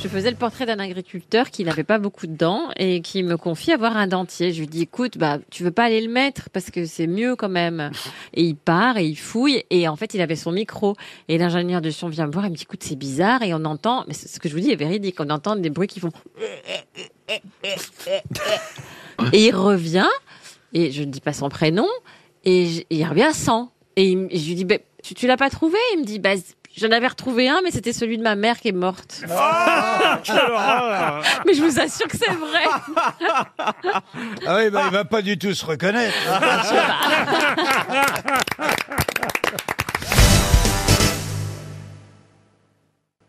Je faisais le portrait d'un agriculteur qui n'avait pas beaucoup de dents et qui me confie avoir un dentier. Je lui dis, écoute, bah, tu veux pas aller le mettre parce que c'est mieux quand même. Et il part et il fouille et en fait, il avait son micro. Et l'ingénieur de son vient me voir et me dit, écoute, c'est bizarre et on entend, mais ce que je vous dis est véridique, on entend des bruits qui font. Et il revient et je ne dis pas son prénom et il revient sans. Et, je lui dis, bah, tu l'as pas trouvé? Il me dit, bah, j'en avais retrouvé un, mais c'était celui de ma mère qui est morte. Mais je vous assure que c'est vrai. Ah oui, bah, il va pas du tout se reconnaître.